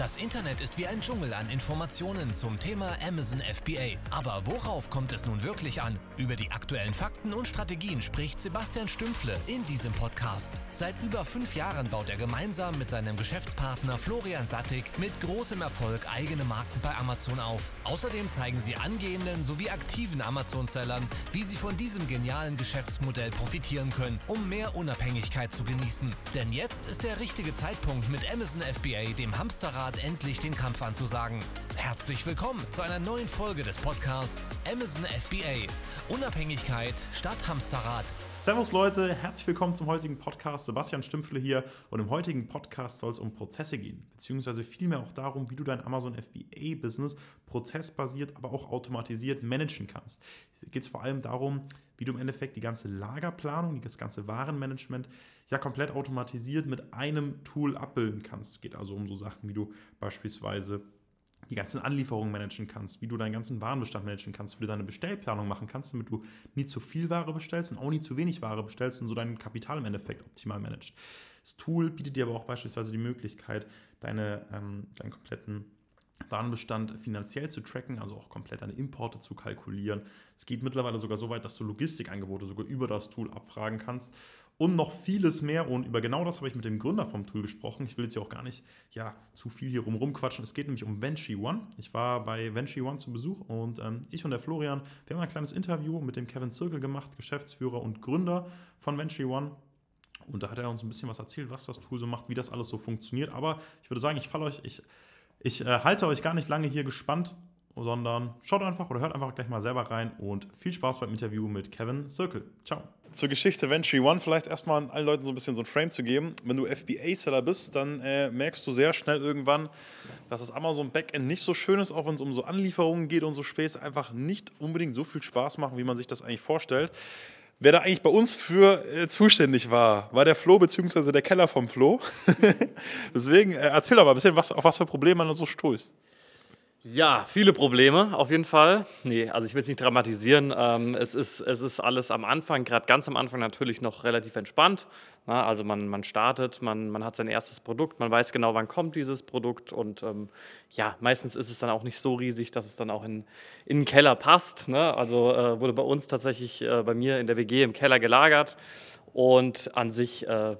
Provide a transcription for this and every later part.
Das Internet ist wie ein Dschungel an Informationen zum Thema Amazon FBA. Aber worauf kommt es nun wirklich an? Über die aktuellen Fakten und Strategien spricht Sebastian Stümpfle in diesem Podcast. Seit über fünf Jahren baut er gemeinsam mit seinem Geschäftspartner Florian Sattig mit großem Erfolg eigene Marken bei Amazon auf. Außerdem zeigen sie angehenden sowie aktiven Amazon-Sellern, wie sie von diesem genialen Geschäftsmodell profitieren können, um mehr Unabhängigkeit zu genießen. Denn jetzt ist der richtige Zeitpunkt mit Amazon FBA, dem Hamsterrad Art endlich den Kampf anzusagen. Herzlich willkommen zu einer neuen Folge des Podcasts Amazon FBA. Unabhängigkeit statt Hamsterrad. Servus Leute, herzlich willkommen zum heutigen Podcast. Sebastian Stümpfle hier und im heutigen Podcast soll es um Prozesse gehen, beziehungsweise vielmehr auch darum, wie du dein Amazon FBA-Business prozessbasiert, aber auch automatisiert managen kannst. Hier geht es vor allem darum, wie du im Endeffekt die ganze Lagerplanung, das ganze Warenmanagement ja komplett automatisiert mit einem Tool abbilden kannst. Es geht also um so Sachen, wie du beispielsweise die ganzen Anlieferungen managen kannst, wie du deinen ganzen Warenbestand managen kannst, wie du deine Bestellplanung machen kannst, damit du nie zu viel Ware bestellst und auch nie zu wenig Ware bestellst und so dein Kapital im Endeffekt optimal managst. Das Tool bietet dir aber auch beispielsweise die Möglichkeit, deine, ähm, deinen kompletten Warenbestand finanziell zu tracken, also auch komplett deine Importe zu kalkulieren. Es geht mittlerweile sogar so weit, dass du Logistikangebote sogar über das Tool abfragen kannst und noch vieles mehr. Und über genau das habe ich mit dem Gründer vom Tool gesprochen. Ich will jetzt hier auch gar nicht ja, zu viel hier rum quatschen. Es geht nämlich um Venture One. Ich war bei Venture One zu Besuch und ähm, ich und der Florian, wir haben ein kleines Interview mit dem Kevin Zirkel gemacht, Geschäftsführer und Gründer von Venture One. Und da hat er uns ein bisschen was erzählt, was das Tool so macht, wie das alles so funktioniert. Aber ich würde sagen, ich falle euch, ich ich äh, halte euch gar nicht lange hier gespannt, sondern schaut einfach oder hört einfach gleich mal selber rein und viel Spaß beim Interview mit Kevin Circle. Ciao. Zur Geschichte Venture One vielleicht erstmal allen Leuten so ein bisschen so ein Frame zu geben. Wenn du FBA-Seller bist, dann äh, merkst du sehr schnell irgendwann, dass das Amazon Backend nicht so schön ist, auch wenn es um so Anlieferungen geht und so Späße einfach nicht unbedingt so viel Spaß machen, wie man sich das eigentlich vorstellt. Wer da eigentlich bei uns für äh, zuständig war, war der Flo bzw. der Keller vom Flo. Deswegen äh, erzähl doch mal ein bisschen, was, auf was für Probleme man so stößt. Ja, viele Probleme auf jeden Fall. Nee, also ich will es nicht dramatisieren. Ähm, es, ist, es ist alles am Anfang, gerade ganz am Anfang natürlich noch relativ entspannt. Na, also man, man startet, man, man hat sein erstes Produkt, man weiß genau, wann kommt dieses Produkt und ähm, ja, meistens ist es dann auch nicht so riesig, dass es dann auch in, in den Keller passt. Ne? Also äh, wurde bei uns tatsächlich äh, bei mir in der WG im Keller gelagert und an sich äh,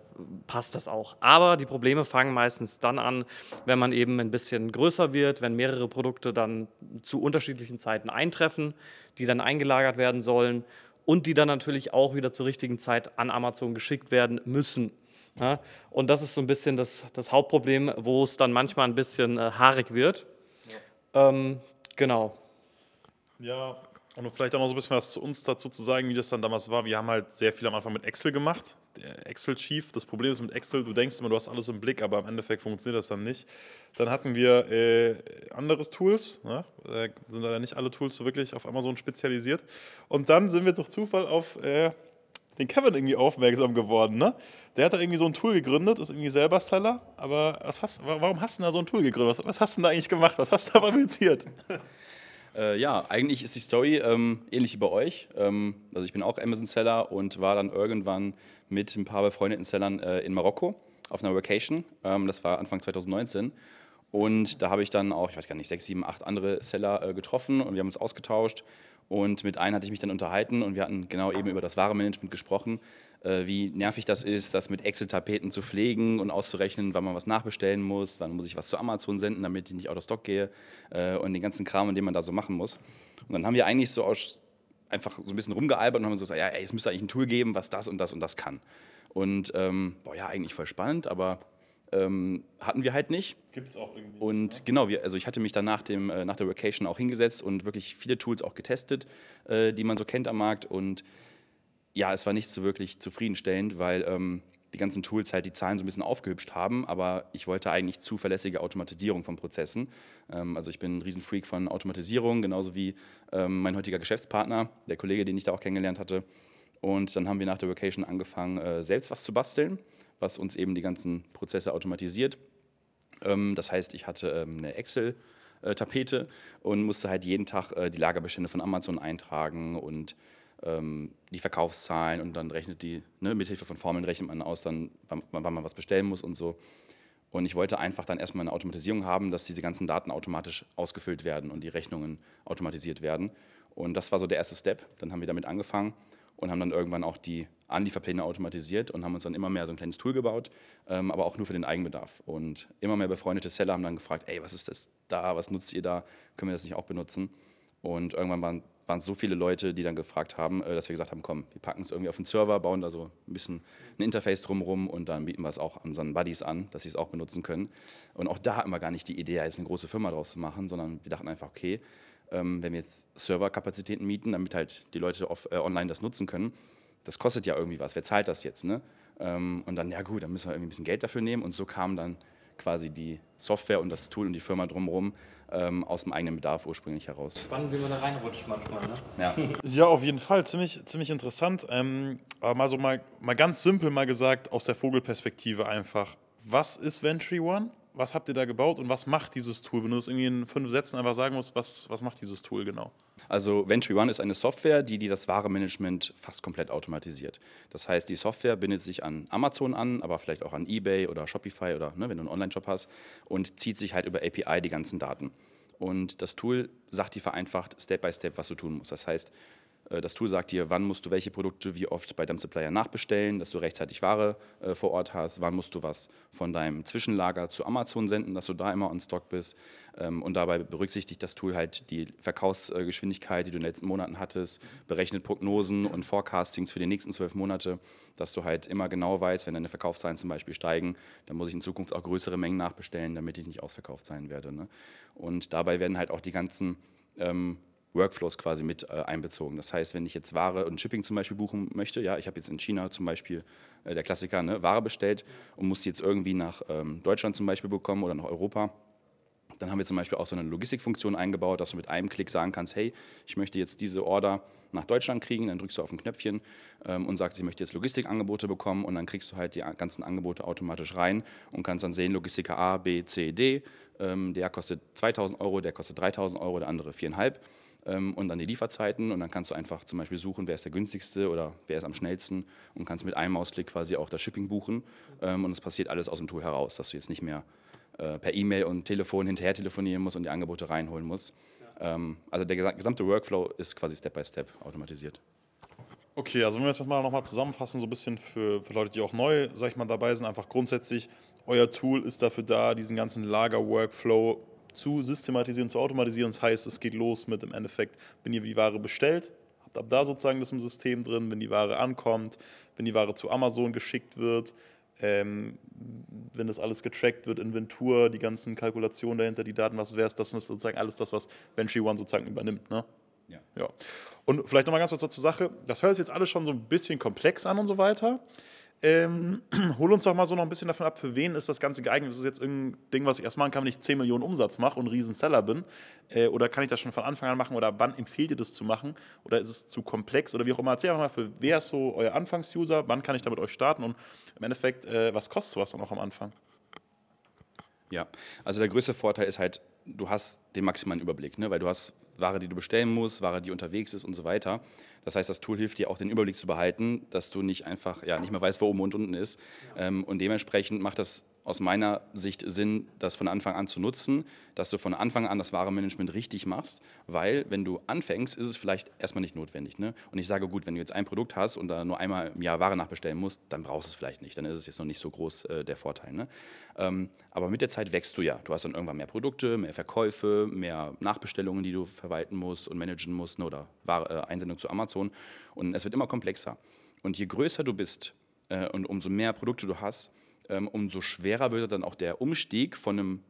passt das auch. Aber die Probleme fangen meistens dann an, wenn man eben ein bisschen größer wird, wenn mehrere Produkte dann zu unterschiedlichen Zeiten eintreffen, die dann eingelagert werden sollen und die dann natürlich auch wieder zur richtigen Zeit an Amazon geschickt werden müssen. Ja? Und das ist so ein bisschen das, das Hauptproblem, wo es dann manchmal ein bisschen äh, haarig wird. Ja. Ähm, genau. Ja, und vielleicht auch noch so ein bisschen was zu uns dazu zu sagen, wie das dann damals war. Wir haben halt sehr viel am Anfang mit Excel gemacht. Der Excel Chief. Das Problem ist mit Excel, du denkst immer, du hast alles im Blick, aber im Endeffekt funktioniert das dann nicht. Dann hatten wir äh, anderes Tools. Ne? Da sind leider nicht alle Tools so wirklich auf Amazon spezialisiert. Und dann sind wir durch Zufall auf äh, den Kevin irgendwie aufmerksam geworden. Ne? Der hat da irgendwie so ein Tool gegründet, ist irgendwie selber Seller. Aber was hast, warum hast du da so ein Tool gegründet? Was, was hast du da eigentlich gemacht? Was hast du da fabriziert? Äh, ja, eigentlich ist die Story ähm, ähnlich wie bei euch. Ähm, also ich bin auch Amazon-Seller und war dann irgendwann mit ein paar befreundeten Sellern äh, in Marokko auf einer Vacation. Ähm, das war Anfang 2019. Und da habe ich dann auch, ich weiß gar nicht, sechs, sieben, acht andere Seller äh, getroffen und wir haben uns ausgetauscht. Und mit einem hatte ich mich dann unterhalten und wir hatten genau eben über das Warenmanagement gesprochen äh, wie nervig das ist, das mit Excel-Tapeten zu pflegen und auszurechnen, wann man was nachbestellen muss, wann muss ich was zu Amazon senden, damit ich nicht out of stock gehe äh, und den ganzen Kram, den man da so machen muss. Und dann haben wir eigentlich so aus, einfach so ein bisschen rumgealbert und haben so gesagt, ja, ey, es müsste eigentlich ein Tool geben, was das und das und das kann. Und ähm, boah, ja, eigentlich voll spannend, aber ähm, hatten wir halt nicht. Gibt es auch irgendwie. Und nicht, ne? genau, wir, also ich hatte mich dann nach, dem, äh, nach der Vacation auch hingesetzt und wirklich viele Tools auch getestet, äh, die man so kennt am Markt. Und ja, es war nicht so wirklich zufriedenstellend, weil ähm, die ganzen Tools halt die Zahlen so ein bisschen aufgehübscht haben, aber ich wollte eigentlich zuverlässige Automatisierung von Prozessen. Ähm, also ich bin ein Riesenfreak von Automatisierung, genauso wie ähm, mein heutiger Geschäftspartner, der Kollege, den ich da auch kennengelernt hatte. Und dann haben wir nach der Vacation angefangen, äh, selbst was zu basteln, was uns eben die ganzen Prozesse automatisiert. Ähm, das heißt, ich hatte ähm, eine Excel-Tapete und musste halt jeden Tag äh, die Lagerbestände von Amazon eintragen und ähm, die Verkaufszahlen und dann rechnet die, ne, mit Hilfe von Formeln rechnet man aus, dann, wann, wann man was bestellen muss und so. Und ich wollte einfach dann erstmal eine Automatisierung haben, dass diese ganzen Daten automatisch ausgefüllt werden und die Rechnungen automatisiert werden. Und das war so der erste Step. Dann haben wir damit angefangen und haben dann irgendwann auch die Anlieferpläne automatisiert und haben uns dann immer mehr so ein kleines Tool gebaut, ähm, aber auch nur für den Eigenbedarf. Und immer mehr befreundete Seller haben dann gefragt, ey, was ist das da, was nutzt ihr da, können wir das nicht auch benutzen? Und irgendwann waren, waren so viele Leute, die dann gefragt haben, äh, dass wir gesagt haben, komm, wir packen es irgendwie auf den Server, bauen da so ein bisschen ein Interface drumherum und dann bieten wir es auch unseren Buddies an, dass sie es auch benutzen können. Und auch da hatten wir gar nicht die Idee, jetzt eine große Firma draus zu machen, sondern wir dachten einfach, okay, ähm, wenn wir jetzt Serverkapazitäten mieten, damit halt die Leute auf, äh, online das nutzen können, das kostet ja irgendwie was. Wer zahlt das jetzt? Ne? Ähm, und dann, ja gut, dann müssen wir irgendwie ein bisschen Geld dafür nehmen. Und so kam dann quasi die Software und das Tool und die Firma drumherum ähm, aus dem eigenen Bedarf ursprünglich heraus. Spannend, wie man da reinrutscht manchmal. Ne? Ja. Ja, auf jeden Fall. Ziemlich, ziemlich interessant. Ähm, aber mal so mal, mal ganz simpel mal gesagt, aus der Vogelperspektive einfach. Was ist Ventry One? Was habt ihr da gebaut und was macht dieses Tool? Wenn du das irgendwie in fünf Sätzen einfach sagen musst, was, was macht dieses Tool genau? Also Ventry One ist eine Software, die, die das Warenmanagement fast komplett automatisiert. Das heißt, die Software bindet sich an Amazon an, aber vielleicht auch an eBay oder Shopify oder ne, wenn du einen Online-Shop hast und zieht sich halt über API die ganzen Daten. Und das Tool sagt dir vereinfacht Step by Step, was du tun musst. Das heißt, das Tool sagt dir, wann musst du welche Produkte wie oft bei deinem Supplier nachbestellen, dass du rechtzeitig Ware äh, vor Ort hast, wann musst du was von deinem Zwischenlager zu Amazon senden, dass du da immer on Stock bist. Ähm, und dabei berücksichtigt das Tool halt die Verkaufsgeschwindigkeit, die du in den letzten Monaten hattest, berechnet Prognosen und Forecastings für die nächsten zwölf Monate, dass du halt immer genau weißt, wenn deine Verkaufszahlen zum Beispiel steigen, dann muss ich in Zukunft auch größere Mengen nachbestellen, damit ich nicht ausverkauft sein werde. Ne? Und dabei werden halt auch die ganzen ähm, Workflows quasi mit äh, einbezogen. Das heißt, wenn ich jetzt Ware und Shipping zum Beispiel buchen möchte, ja, ich habe jetzt in China zum Beispiel äh, der Klassiker, ne, Ware bestellt und muss sie jetzt irgendwie nach ähm, Deutschland zum Beispiel bekommen oder nach Europa. Dann haben wir zum Beispiel auch so eine Logistikfunktion eingebaut, dass du mit einem Klick sagen kannst, hey, ich möchte jetzt diese Order nach Deutschland kriegen, dann drückst du auf ein Knöpfchen ähm, und sagst, ich möchte jetzt Logistikangebote bekommen und dann kriegst du halt die ganzen Angebote automatisch rein und kannst dann sehen, Logistiker A, B, C, D, ähm, der kostet 2000 Euro, der kostet 3000 Euro, der andere 4,5 ähm, und dann die Lieferzeiten und dann kannst du einfach zum Beispiel suchen, wer ist der günstigste oder wer ist am schnellsten und kannst mit einem Mausklick quasi auch das Shipping buchen ähm, und es passiert alles aus dem Tool heraus, dass du jetzt nicht mehr äh, per E-Mail und Telefon hinterher telefonieren musst und die Angebote reinholen musst. Ähm, also der gesamte Workflow ist quasi Step by Step automatisiert. Okay, also wenn wir das mal nochmal zusammenfassen, so ein bisschen für, für Leute, die auch neu, sag ich mal, dabei sind, einfach grundsätzlich, euer Tool ist dafür da, diesen ganzen Lager-Workflow zu systematisieren, zu automatisieren. Das heißt, es geht los mit im Endeffekt, wenn ihr die Ware bestellt, habt ab da sozusagen das im System drin, wenn die Ware ankommt, wenn die Ware zu Amazon geschickt wird, ähm, wenn das alles getrackt wird, Inventur, die ganzen Kalkulationen dahinter, die Daten, was wäre es, das ist sozusagen alles das, was Ventry One sozusagen übernimmt. Ne? Ja. ja. Und vielleicht nochmal ganz kurz zur Sache, das hört sich jetzt alles schon so ein bisschen komplex an und so weiter. Ähm, hol uns doch mal so noch ein bisschen davon ab, für wen ist das Ganze geeignet? Ist das jetzt irgendein Ding, was ich erst machen kann, wenn ich 10 Millionen Umsatz mache und Riesenseller bin? Äh, oder kann ich das schon von Anfang an machen? Oder wann empfehlt ihr das zu machen? Oder ist es zu komplex? Oder wie auch immer. Erzähl einfach mal, für wer ist so euer Anfangsuser? Wann kann ich da mit euch starten? Und im Endeffekt, äh, was kostet sowas dann auch am Anfang? Ja, also der größte Vorteil ist halt, du hast den maximalen Überblick, ne? weil du hast Ware, die du bestellen musst, Ware, die unterwegs ist und so weiter. Das heißt, das Tool hilft dir auch den Überblick zu behalten, dass du nicht einfach ja, nicht mehr weißt, wo oben und unten ist. Ähm, und dementsprechend macht das aus meiner Sicht Sinn, das von Anfang an zu nutzen, dass du von Anfang an das Warenmanagement richtig machst, weil wenn du anfängst, ist es vielleicht erstmal nicht notwendig. Ne? Und ich sage, gut, wenn du jetzt ein Produkt hast und da nur einmal im Jahr Ware nachbestellen musst, dann brauchst du es vielleicht nicht. Dann ist es jetzt noch nicht so groß äh, der Vorteil. Ne? Ähm, aber mit der Zeit wächst du ja. Du hast dann irgendwann mehr Produkte, mehr Verkäufe, mehr Nachbestellungen, die du verwalten musst und managen musst ne? oder Ware, äh, Einsendung zu Amazon. Und es wird immer komplexer. Und je größer du bist äh, und umso mehr Produkte du hast, umso schwerer würde dann auch der Umstieg von einem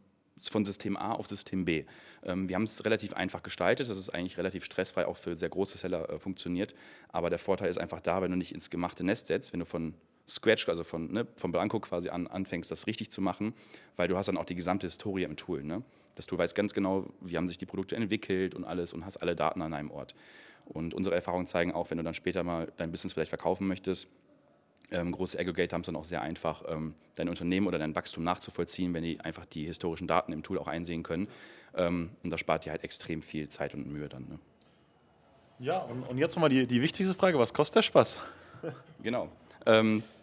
von System A auf System B. Ähm, wir haben es relativ einfach gestaltet, dass es eigentlich relativ stressfrei auch für sehr große Seller äh, funktioniert. Aber der Vorteil ist einfach da, wenn du nicht ins gemachte Nest setzt, wenn du von Scratch, also von, ne, von Blanco quasi an anfängst, das richtig zu machen, weil du hast dann auch die gesamte Historie im Tool. Ne? Dass du weißt ganz genau, wie haben sich die Produkte entwickelt und alles und hast alle Daten an einem Ort. Und unsere Erfahrungen zeigen auch, wenn du dann später mal dein Business vielleicht verkaufen möchtest, ähm, große Aggregator haben es dann auch sehr einfach, ähm, dein Unternehmen oder dein Wachstum nachzuvollziehen, wenn die einfach die historischen Daten im Tool auch einsehen können. Ähm, und das spart dir halt extrem viel Zeit und Mühe dann. Ne? Ja, und, und jetzt nochmal die, die wichtigste Frage: Was kostet der Spaß? Genau.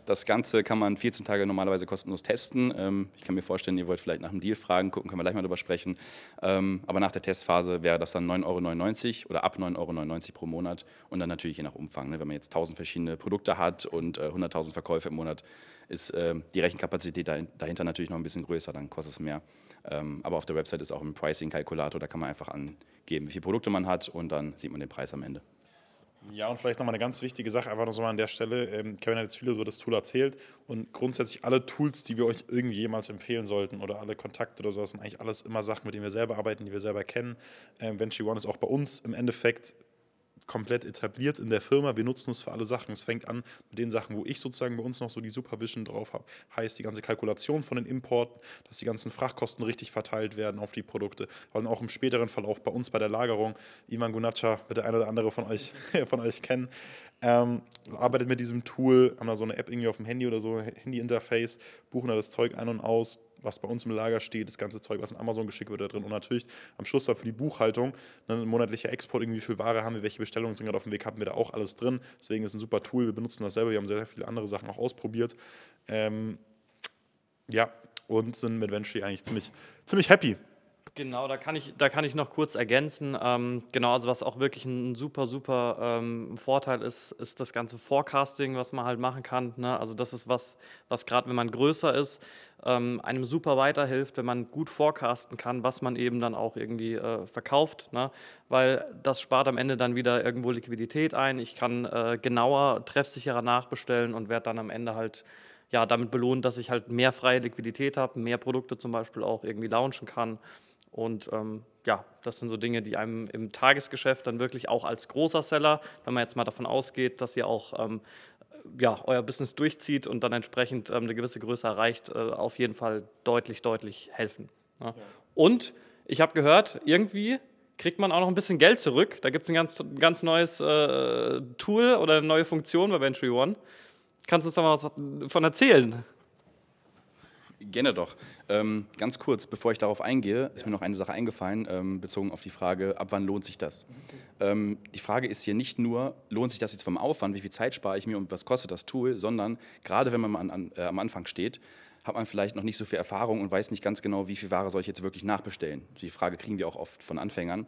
Das Ganze kann man 14 Tage normalerweise kostenlos testen. Ähm, ich kann mir vorstellen, ihr wollt vielleicht nach einem Deal fragen, gucken, können wir gleich mal drüber sprechen. Ähm, aber nach der Testphase wäre das dann 9,99 Euro oder ab 9,99 Euro pro Monat und dann natürlich je nach Umfang. Ne? Wenn man jetzt 1000 verschiedene Produkte hat und äh, 100.000 Verkäufe im Monat, ist äh, die Rechenkapazität dahinter natürlich noch ein bisschen größer, dann kostet es mehr. Ähm, aber auf der Website ist auch ein Pricing-Kalkulator, da kann man einfach angeben, wie viele Produkte man hat und dann sieht man den Preis am Ende. Ja, und vielleicht nochmal eine ganz wichtige Sache, einfach noch so mal an der Stelle. Ähm, Kevin hat jetzt viel über das Tool erzählt und grundsätzlich alle Tools, die wir euch irgendwie jemals empfehlen sollten oder alle Kontakte oder sowas, sind eigentlich alles immer Sachen, mit denen wir selber arbeiten, die wir selber kennen. Ähm, Venture One ist auch bei uns im Endeffekt komplett etabliert in der Firma. Wir nutzen es für alle Sachen. Es fängt an mit den Sachen, wo ich sozusagen bei uns noch so die Supervision drauf habe. Heißt die ganze Kalkulation von den Importen, dass die ganzen Frachtkosten richtig verteilt werden auf die Produkte. Und auch im späteren Verlauf bei uns bei der Lagerung. Ivan Gunacha wird der eine oder andere von euch, von euch kennen. Ähm, arbeitet mit diesem Tool, haben da so eine App irgendwie auf dem Handy oder so, Handy-Interface, buchen da das Zeug ein und aus, was bei uns im Lager steht, das ganze Zeug, was in Amazon geschickt wird da drin und natürlich am Schluss dann für die Buchhaltung, ne, ein monatlicher Export, irgendwie wie viel Ware haben wir, welche Bestellungen sind gerade auf dem Weg, haben wir da auch alles drin. Deswegen ist es ein super Tool, wir benutzen das selber, wir haben sehr, sehr viele andere Sachen auch ausprobiert. Ähm, ja, und sind mit Ventry eigentlich ziemlich, ziemlich happy. Genau, da kann ich, da kann ich noch kurz ergänzen. Ähm, genau, also was auch wirklich ein super, super ähm, Vorteil ist, ist das ganze Forecasting, was man halt machen kann. Ne? Also das ist was, was gerade wenn man größer ist, ähm, einem super weiterhilft, wenn man gut forecasten kann, was man eben dann auch irgendwie äh, verkauft. Ne? Weil das spart am Ende dann wieder irgendwo Liquidität ein. Ich kann äh, genauer, treffsicherer nachbestellen und werde dann am Ende halt ja, damit belohnt, dass ich halt mehr freie Liquidität habe, mehr Produkte zum Beispiel auch irgendwie launchen kann. Und ähm, ja, das sind so Dinge, die einem im Tagesgeschäft dann wirklich auch als großer Seller, wenn man jetzt mal davon ausgeht, dass ihr auch ähm, ja, euer Business durchzieht und dann entsprechend ähm, eine gewisse Größe erreicht, äh, auf jeden Fall deutlich, deutlich helfen. Ja. Ja. Und ich habe gehört, irgendwie kriegt man auch noch ein bisschen Geld zurück. Da gibt es ein ganz, ganz neues äh, Tool oder eine neue Funktion bei Venture One. Kannst du uns da mal was davon erzählen? Gerne doch. Ähm, ganz kurz, bevor ich darauf eingehe, ist mir noch eine Sache eingefallen, ähm, bezogen auf die Frage, ab wann lohnt sich das? Ähm, die Frage ist hier nicht nur, lohnt sich das jetzt vom Aufwand, wie viel Zeit spare ich mir und was kostet das Tool, sondern gerade wenn man an, an, äh, am Anfang steht, hat man vielleicht noch nicht so viel Erfahrung und weiß nicht ganz genau, wie viel Ware soll ich jetzt wirklich nachbestellen. Die Frage kriegen wir auch oft von Anfängern.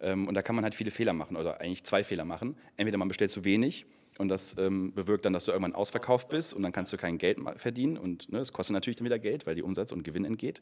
Ähm, und da kann man halt viele Fehler machen oder eigentlich zwei Fehler machen. Entweder man bestellt zu wenig und das ähm, bewirkt dann, dass du irgendwann ausverkauft bist und dann kannst du kein Geld verdienen. Und ne, es ne, kostet natürlich dann wieder Geld, weil die Umsatz und Gewinn entgeht.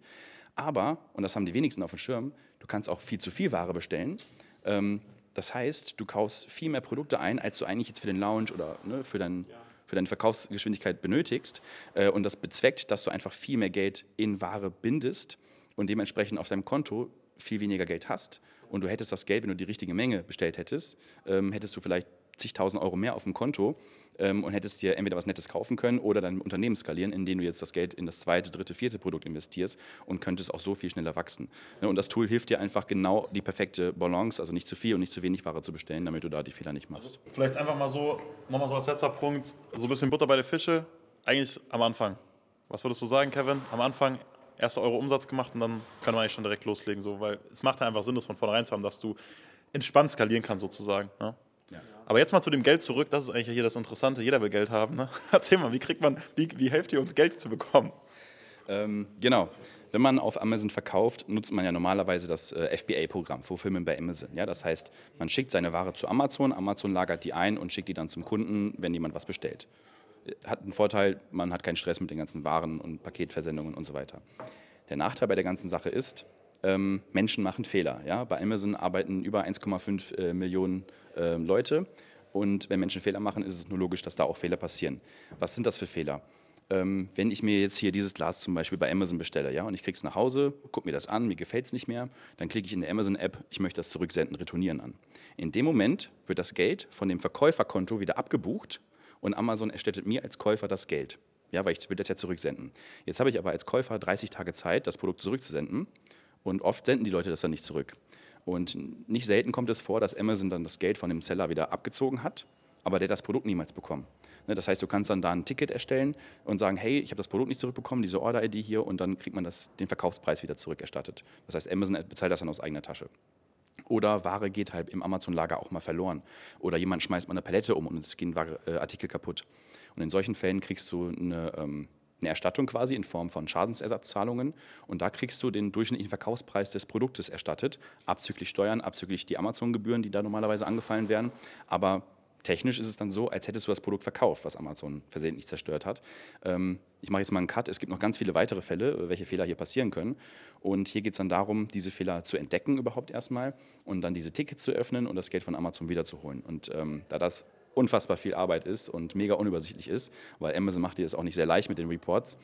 Aber, und das haben die wenigsten auf dem Schirm, du kannst auch viel zu viel Ware bestellen. Ähm, das heißt, du kaufst viel mehr Produkte ein, als du eigentlich jetzt für den Lounge oder ne, für, dein, für deine Verkaufsgeschwindigkeit benötigst. Äh, und das bezweckt, dass du einfach viel mehr Geld in Ware bindest und dementsprechend auf deinem Konto viel weniger Geld hast. Und du hättest das Geld, wenn du die richtige Menge bestellt hättest, ähm, hättest du vielleicht zigtausend Euro mehr auf dem Konto ähm, und hättest dir entweder was Nettes kaufen können oder dein Unternehmen skalieren, indem du jetzt das Geld in das zweite, dritte, vierte Produkt investierst und könntest auch so viel schneller wachsen. Ja, und das Tool hilft dir einfach genau die perfekte Balance, also nicht zu viel und nicht zu wenig Ware zu bestellen, damit du da die Fehler nicht machst. Also vielleicht einfach mal so, nochmal so als letzter Punkt, so ein bisschen Butter bei der Fische, eigentlich am Anfang. Was würdest du sagen, Kevin? Am Anfang erste Euro Umsatz gemacht und dann kann man eigentlich schon direkt loslegen, so, weil es macht einfach Sinn, das von vornherein zu haben, dass du entspannt skalieren kannst sozusagen. Ja? Aber jetzt mal zu dem Geld zurück, das ist eigentlich hier das Interessante, jeder will Geld haben. Ne? Erzähl mal, wie kriegt man, wie, wie helft ihr uns Geld zu bekommen? Ähm, genau. Wenn man auf Amazon verkauft, nutzt man ja normalerweise das äh, FBA-Programm, Fulfillment bei Amazon. Ja, das heißt, man schickt seine Ware zu Amazon, Amazon lagert die ein und schickt die dann zum Kunden, wenn jemand was bestellt. Hat einen Vorteil, man hat keinen Stress mit den ganzen Waren und Paketversendungen und so weiter. Der Nachteil bei der ganzen Sache ist, ähm, Menschen machen Fehler. Ja? Bei Amazon arbeiten über 1,5 äh, Millionen äh, Leute und wenn Menschen Fehler machen, ist es nur logisch, dass da auch Fehler passieren. Was sind das für Fehler? Ähm, wenn ich mir jetzt hier dieses Glas zum Beispiel bei Amazon bestelle ja, und ich kriege es nach Hause, gucke mir das an, mir gefällt es nicht mehr, dann klicke ich in der Amazon-App, ich möchte das zurücksenden, retournieren an. In dem Moment wird das Geld von dem Verkäuferkonto wieder abgebucht und Amazon erstattet mir als Käufer das Geld. Ja, weil ich will das ja zurücksenden. Jetzt habe ich aber als Käufer 30 Tage Zeit, das Produkt zurückzusenden und oft senden die Leute das dann nicht zurück. Und nicht selten kommt es vor, dass Amazon dann das Geld von dem Seller wieder abgezogen hat, aber der das Produkt niemals bekommt. Ne, das heißt, du kannst dann da ein Ticket erstellen und sagen, hey, ich habe das Produkt nicht zurückbekommen, diese Order-ID hier, und dann kriegt man das, den Verkaufspreis wieder zurückerstattet. Das heißt, Amazon bezahlt das dann aus eigener Tasche. Oder Ware geht halt im Amazon-Lager auch mal verloren. Oder jemand schmeißt mal eine Palette um und es gehen äh, Artikel kaputt. Und in solchen Fällen kriegst du eine, ähm, eine Erstattung quasi in Form von Schadensersatzzahlungen. Und da kriegst du den durchschnittlichen Verkaufspreis des Produktes erstattet, abzüglich Steuern, abzüglich die Amazon-Gebühren, die da normalerweise angefallen werden. Aber technisch ist es dann so, als hättest du das Produkt verkauft, was Amazon versehentlich zerstört hat. Ähm, ich mache jetzt mal einen Cut. Es gibt noch ganz viele weitere Fälle, welche Fehler hier passieren können. Und hier geht es dann darum, diese Fehler zu entdecken überhaupt erstmal und dann diese Tickets zu öffnen und das Geld von Amazon wiederzuholen. Und ähm, da das unfassbar viel Arbeit ist und mega unübersichtlich ist, weil Amazon macht dir das auch nicht sehr leicht mit den Reports,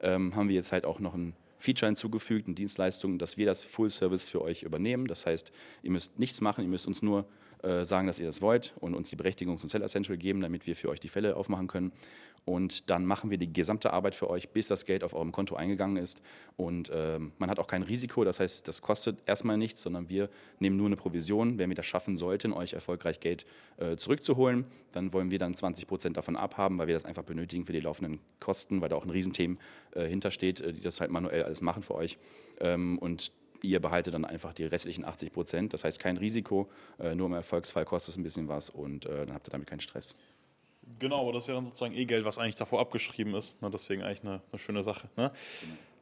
ähm, haben wir jetzt halt auch noch ein Feature hinzugefügt, eine Dienstleistung, dass wir das Full Service für euch übernehmen. Das heißt, ihr müsst nichts machen, ihr müsst uns nur äh, sagen, dass ihr das wollt und uns die Berechtigung zum Seller Central geben, damit wir für euch die Fälle aufmachen können. Und dann machen wir die gesamte Arbeit für euch, bis das Geld auf eurem Konto eingegangen ist. Und ähm, man hat auch kein Risiko, das heißt, das kostet erstmal nichts, sondern wir nehmen nur eine Provision. Wenn wir das schaffen sollten, euch erfolgreich Geld äh, zurückzuholen, dann wollen wir dann 20 Prozent davon abhaben, weil wir das einfach benötigen für die laufenden Kosten, weil da auch ein Riesenteam äh, hintersteht, äh, die das halt manuell alles machen für euch. Ähm, und ihr behaltet dann einfach die restlichen 80 Prozent. Das heißt kein Risiko, äh, nur im Erfolgsfall kostet es ein bisschen was und äh, dann habt ihr damit keinen Stress. Genau, aber das ist ja dann sozusagen eh Geld, was eigentlich davor abgeschrieben ist. Ne? Deswegen eigentlich eine, eine schöne Sache. Ne?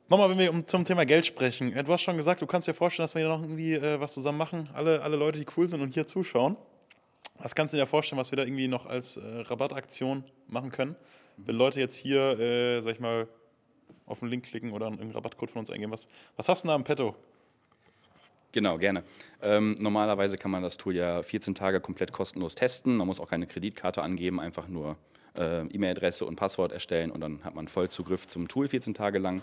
Nochmal, wenn wir um, zum Thema Geld sprechen. Du hast schon gesagt, du kannst dir vorstellen, dass wir hier noch irgendwie äh, was zusammen machen. Alle, alle Leute, die cool sind und hier zuschauen. Was kannst du dir vorstellen, was wir da irgendwie noch als äh, Rabattaktion machen können? Wenn Leute jetzt hier, äh, sag ich mal, auf den Link klicken oder einen Rabattcode von uns eingeben, was, was hast du da im Petto? Genau, gerne. Ähm, normalerweise kann man das Tool ja 14 Tage komplett kostenlos testen. Man muss auch keine Kreditkarte angeben, einfach nur äh, E-Mail-Adresse und Passwort erstellen und dann hat man Vollzugriff zum Tool 14 Tage lang.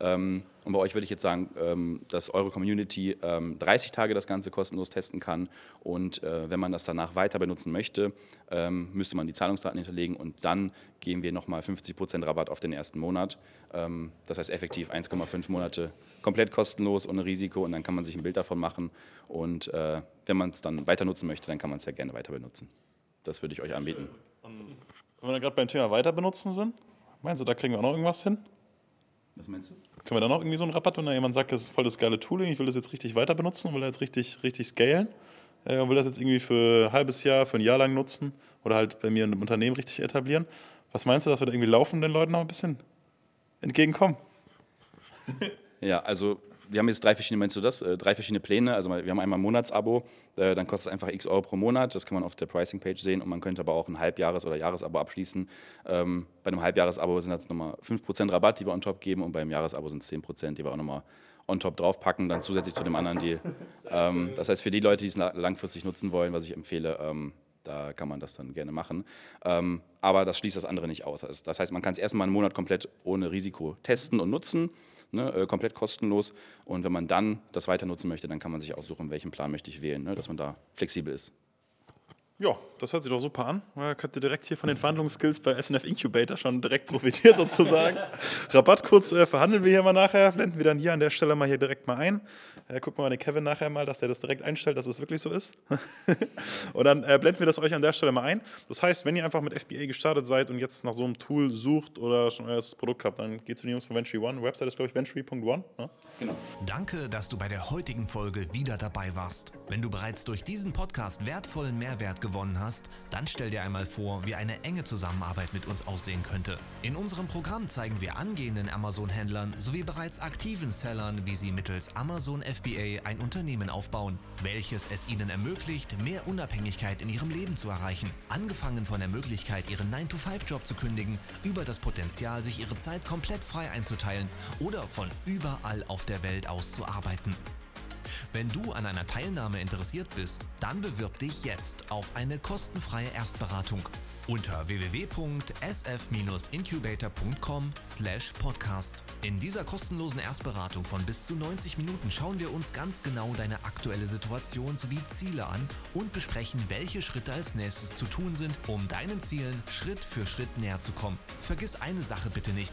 Ähm, und bei euch würde ich jetzt sagen, ähm, dass eure Community 30 ähm, Tage das Ganze kostenlos testen kann und äh, wenn man das danach weiter benutzen möchte, ähm, müsste man die Zahlungsdaten hinterlegen und dann geben wir nochmal 50% Rabatt auf den ersten Monat. Ähm, das heißt effektiv 1,5 Monate komplett kostenlos, ohne Risiko und dann kann man sich ein Bild davon machen und äh, wenn man es dann weiter nutzen möchte, dann kann man es ja gerne weiter benutzen. Das würde ich euch anbieten. Und wenn wir gerade beim Thema weiter benutzen sind, meinst du, da kriegen wir auch noch irgendwas hin? Was meinst du? Können wir da noch irgendwie so einen Rabatt, wenn da jemand sagt, das ist voll das geile Tooling, ich will das jetzt richtig weiter benutzen, will das jetzt richtig, richtig scalen äh, und will das jetzt irgendwie für ein halbes Jahr, für ein Jahr lang nutzen oder halt bei mir in einem Unternehmen richtig etablieren. Was meinst du, dass wir da irgendwie laufen den Leuten noch ein bisschen entgegenkommen? Ja, also wir haben jetzt drei verschiedene, meinst du das? Äh, drei verschiedene Pläne. Also wir haben einmal ein Monatsabo, äh, dann kostet es einfach x Euro pro Monat. Das kann man auf der Pricing-Page sehen. Und man könnte aber auch ein Halbjahres- oder Jahresabo abschließen. Ähm, bei einem Halbjahresabo sind das nochmal 5% Rabatt, die wir on top geben. Und beim Jahresabo sind es 10%, die wir auch nochmal on top draufpacken, dann zusätzlich zu dem anderen Deal. Ähm, das heißt, für die Leute, die es langfristig nutzen wollen, was ich empfehle, ähm, da kann man das dann gerne machen. Ähm, aber das schließt das andere nicht aus. Das heißt, man kann es erstmal einen Monat komplett ohne Risiko testen und nutzen ne, äh, komplett kostenlos. Und wenn man dann das weiter nutzen möchte, dann kann man sich aussuchen, welchen Plan möchte ich wählen, ne, dass man da flexibel ist. Ja, das hört sich doch super an. Man könnte direkt hier von den Verhandlungsskills bei SNF Incubator schon direkt profitiert sozusagen. Rabattcodes äh, verhandeln wir hier mal nachher, blenden wir dann hier an der Stelle mal hier direkt mal ein. Äh, gucken wir mal den Kevin nachher mal, dass der das direkt einstellt, dass es wirklich so ist. und dann äh, blenden wir das euch an der Stelle mal ein. Das heißt, wenn ihr einfach mit FBA gestartet seid und jetzt nach so einem Tool sucht oder schon euer erstes Produkt habt, dann geht zu den Jungs von Venture One. Website ist, glaube ich, venture.one. Ne? Genau. Danke, dass du bei der heutigen Folge wieder dabei warst. Wenn du bereits durch diesen Podcast wertvollen Mehrwert gewonnen hast, dann stell dir einmal vor, wie eine enge Zusammenarbeit mit uns aussehen könnte. In unserem Programm zeigen wir angehenden Amazon-Händlern sowie bereits aktiven Sellern, wie sie mittels Amazon FBA FBA ein Unternehmen aufbauen, welches es ihnen ermöglicht, mehr Unabhängigkeit in ihrem Leben zu erreichen. Angefangen von der Möglichkeit, ihren 9-to-5-Job zu kündigen, über das Potenzial, sich ihre Zeit komplett frei einzuteilen oder von überall auf der Welt aus zu arbeiten. Wenn du an einer Teilnahme interessiert bist, dann bewirb dich jetzt auf eine kostenfreie Erstberatung unter www.sf-incubator.com/podcast. In dieser kostenlosen Erstberatung von bis zu 90 Minuten schauen wir uns ganz genau deine aktuelle Situation sowie Ziele an und besprechen, welche Schritte als nächstes zu tun sind, um deinen Zielen Schritt für Schritt näher zu kommen. Vergiss eine Sache bitte nicht.